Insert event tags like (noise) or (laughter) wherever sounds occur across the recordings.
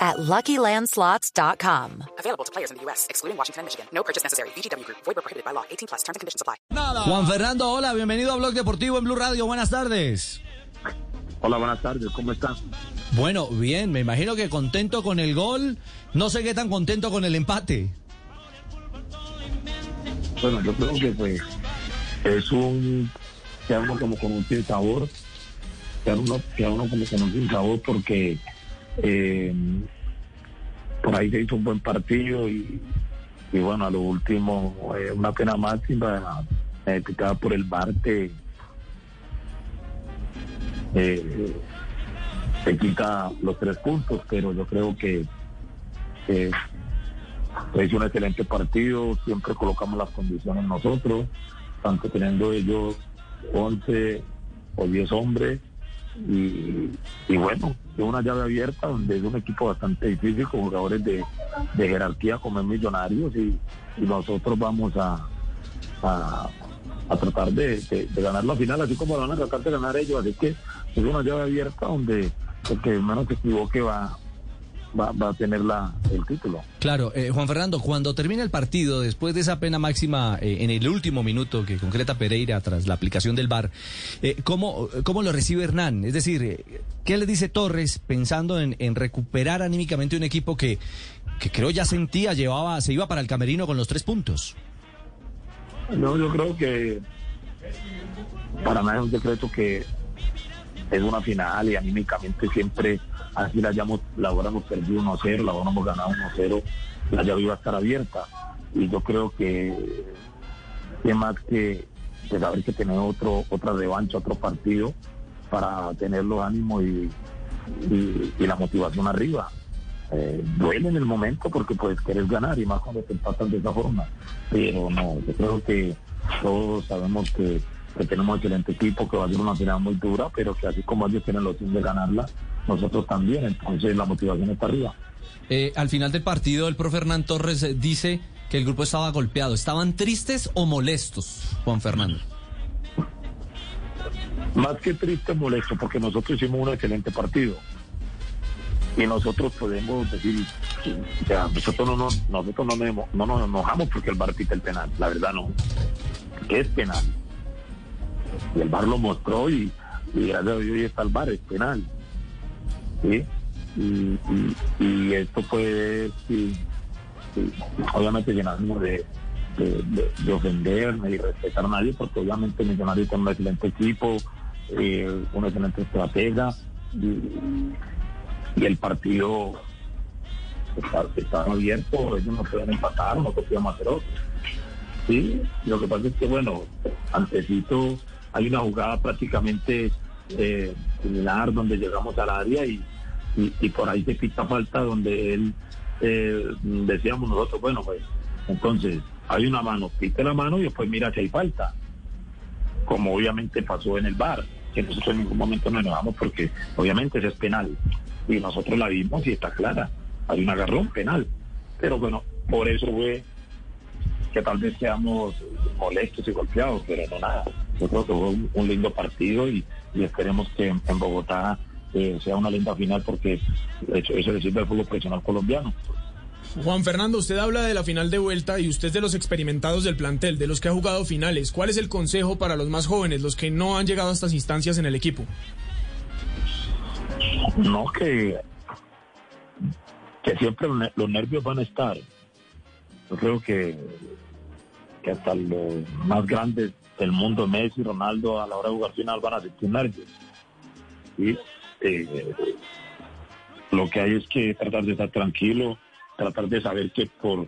at LuckyLandSlots.com. Available to players in the U.S., excluding Washington and Michigan. No purchase necessary. VGW Group. Void where prohibited by law. 18 plus. Terms and conditions apply. Juan Fernando, hola, bienvenido a Blog Deportivo en Blue Radio. Buenas tardes. Hola, buenas tardes, ¿cómo están? Bueno, bien, me imagino que contento con el gol. No sé qué tan contento con el empate. Bueno, yo creo que pues es un que uno como con un sabor, que uno, que uno como con un sabor porque eh, por ahí se hizo un buen partido y, bueno, a lo último, eh, una pena máxima eh, por el Barte. Eh, se quita los tres puntos, pero yo creo que eh, es un excelente partido, siempre colocamos las condiciones nosotros, tanto teniendo ellos 11 o 10 hombres, y, y bueno, es una llave abierta donde es un equipo bastante difícil con jugadores de, jerarquía como Millonarios y, nosotros vamos a, a, tratar de, de, ganar la final, así como van a tratar de ganar ellos, así que es una llave abierta donde el que menos se equivoque va, va, va a tener la, el título. Claro, eh, Juan Fernando, cuando termina el partido, después de esa pena máxima eh, en el último minuto que concreta Pereira tras la aplicación del VAR, eh, ¿cómo, ¿cómo lo recibe Hernán? Es decir, eh, ¿qué le dice Torres pensando en, en recuperar anímicamente un equipo que, que creo ya sentía, llevaba, se iba para el camerino con los tres puntos? No, yo creo que para nada es un decreto que es una final y anímicamente siempre así la hayamos, la hubiéramos perdido 1-0, la hubiéramos ganado 1-0, la llave iba a estar abierta. Y yo creo que, que más que, que saber que tener otro, otra revancha, otro partido para tener los ánimos y, y, la motivación arriba. Eh, duele en el momento porque puedes querer ganar y más cuando te empatan de esa forma. Pero no, yo creo que todos sabemos que que tenemos excelente equipo, que va a ser una final muy dura, pero que así como ellos tienen los opción de ganarla, nosotros también, entonces la motivación está arriba. Eh, al final del partido, el profe Hernán Torres eh, dice que el grupo estaba golpeado. ¿Estaban tristes o molestos, Juan Fernando? Más que triste, molesto, porque nosotros hicimos un excelente partido. Y nosotros podemos decir, o sea, nosotros no, nos, nosotros no, nos, no nos enojamos porque el bar el penal, la verdad no. Es penal y el bar lo mostró y, y gracias ya está el bar, es penal. Y, y, esto sí, obviamente llenarnos de, de, de, de, ofenderme y respetar a nadie, porque obviamente Millonarios tiene un excelente equipo, eh, una excelente estratega, y, el partido está, abierto, ellos no pueden empatar, nosotros podemos hacer otro. Sí, lo que pasa es que, bueno, antecito hay una jugada prácticamente eh, similar donde llegamos al área y, por ahí se pita falta donde él eh, decíamos nosotros, bueno, pues entonces hay una mano, pite la mano y después mira si hay falta, como obviamente pasó en el bar, que nosotros en ningún momento nos enojamos porque obviamente ese es penal y nosotros la vimos y está clara, hay un agarrón penal, pero bueno, por eso fue que tal vez seamos molestos y golpeados, pero no nada. Yo creo que fue un, un lindo partido y, y, esperemos que en, en Bogotá eh, sea una linda final porque eso, eso le sirve al fútbol profesional colombiano. Juan Fernando, usted habla de la final de vuelta y usted es de los experimentados del plantel, de los que ha jugado finales. ¿Cuál es el consejo para los más jóvenes, los que no han llegado a estas instancias en el equipo? No, que, que siempre los nervios van a estar. Yo creo que, que hasta los más grandes del mundo, Messi, Ronaldo, a la hora de jugar final van a sentir nervios. Eh, lo que hay es que tratar de estar tranquilo, tratar de saber que por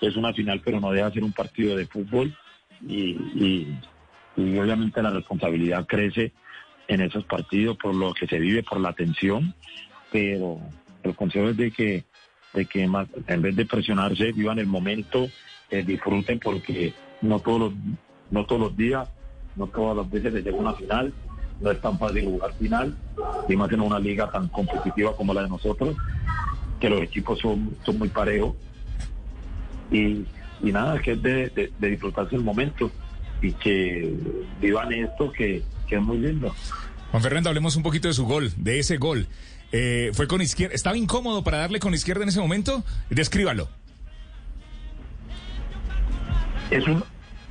es una final, pero no deja ser un partido de fútbol y, y, y obviamente la responsabilidad crece en esos partidos por lo que se vive, por la tensión, pero el consejo es de que, de que más, en vez de presionarse, vivan el momento, eh, disfruten porque no todos los, no todos los días, no todas las veces se llega una final, no es tan fácil jugar final, y más en una liga tan competitiva como la de nosotros, que los equipos son, son muy parejos. Y, y nada, que es de, de- de disfrutarse el momento y que vivan esto que, que es muy lindo. Juan Fernando, hablemos un poquito de su gol, de ese gol. Eh, fue con izquierda. ¿Estaba incómodo para darle con izquierda en ese momento? Descríbalo. Es, un,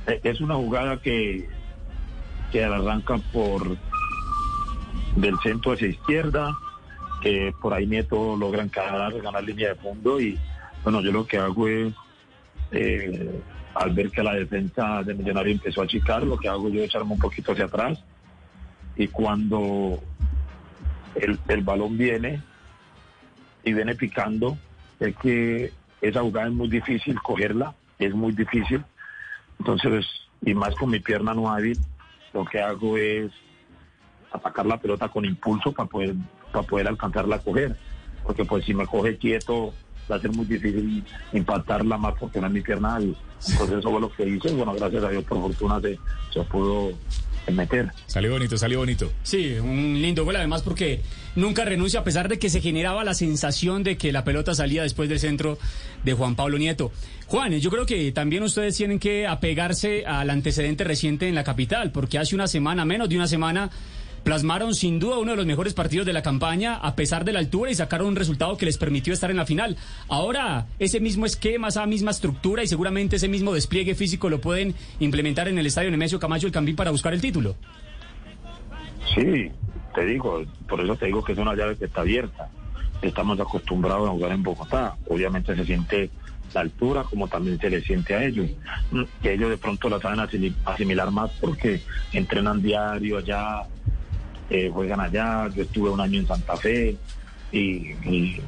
es una jugada que, que arranca por del centro hacia izquierda, que por ahí Nieto logra encarar, ganar línea de fondo y bueno, yo lo que hago es, eh, al ver que la defensa de Millonario empezó a achicar, lo que hago yo es echarme un poquito hacia atrás y cuando el, el balón viene y viene picando, es que esa jugada es muy difícil cogerla, es muy difícil. Entonces, y más con mi pierna no hábil, lo que hago es atacar la pelota con impulso para poder, para poder alcanzarla a coger. Porque pues si me coge quieto va a ser muy difícil impactarla más porque no es mi pierna hábil. Entonces eso fue lo que hice. y Bueno, gracias a Dios por fortuna se, se pudo meter. Salió bonito, salió bonito. Sí, un lindo gol además porque nunca renuncia a pesar de que se generaba la sensación de que la pelota salía después del centro de Juan Pablo Nieto. Juan, yo creo que también ustedes tienen que apegarse al antecedente reciente en la capital, porque hace una semana, menos de una semana, plasmaron sin duda uno de los mejores partidos de la campaña a pesar de la altura y sacaron un resultado que les permitió estar en la final. Ahora, ese mismo esquema, esa misma estructura y seguramente ese mismo despliegue físico lo pueden implementar en el estadio Nemesio Camacho el Campín para buscar el título. Sí, te digo, por eso te digo que es una llave que está abierta. Estamos acostumbrados a jugar en Bogotá. Obviamente se siente la altura como también se le siente a ellos. Mm, Que ellos de pronto la saben asimi- asimilar más porque entrenan diario allá, eh, juegan allá. Yo estuve un año en Santa Fe y, y-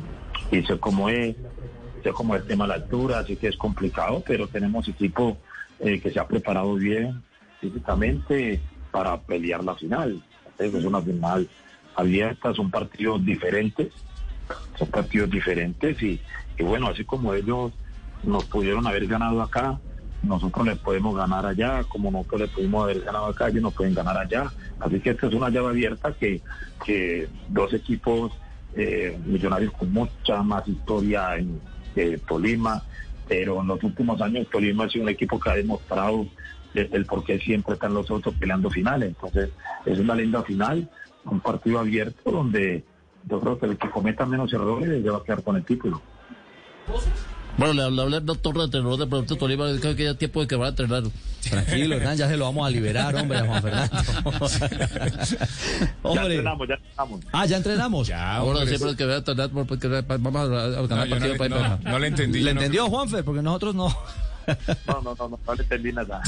y sé cómo es, sé cómo es el tema de la altura, así que es complicado, pero tenemos equipo eh, que se ha preparado bien físicamente para pelear la final. Es una final abierta, son partidos diferentes, son partidos diferentes y, y bueno, así como ellos nos pudieron haber ganado acá, nosotros les podemos ganar allá, como nosotros les pudimos haber ganado acá, ellos nos pueden ganar allá. Así que esta es una llave abierta que, que dos equipos eh, millonarios con mucha más historia en eh, Tolima, pero en los últimos años Tolima ha sido un equipo que ha demostrado el, el por qué siempre están los otros peleando finales. Entonces, es una linda final, un partido abierto donde yo creo que el que cometa menos errores ya va a quedar con el título. Bueno, le hablé al doctor de entrenador de Producto Tolima, creo que ya es tiempo de que va a entrenar. Tranquilo, Hernán, ya se lo vamos a liberar, hombre, a Juan Fernando. (laughs) Ya entrenamos, ya entrenamos. Ah, ya entrenamos. Ya, Ahora hombre, siempre que va a entrenar, porque vamos a, no, ganar no, partido le- para ir no, no le entendí. ¿Le no- entendió, Juanfer? Porque nosotros no. (laughs) No, no, no, no, no le entendí nada. (laughs)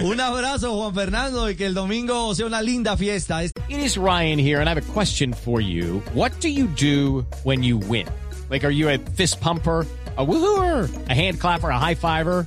Un abrazo, Juan Fernando, y que el domingo sea una linda fiesta. It is Ryan here, and I have a question for you. What do you do when you win? Like, are you a fist pumper? A woohooer, a hand clapper, a high fiver.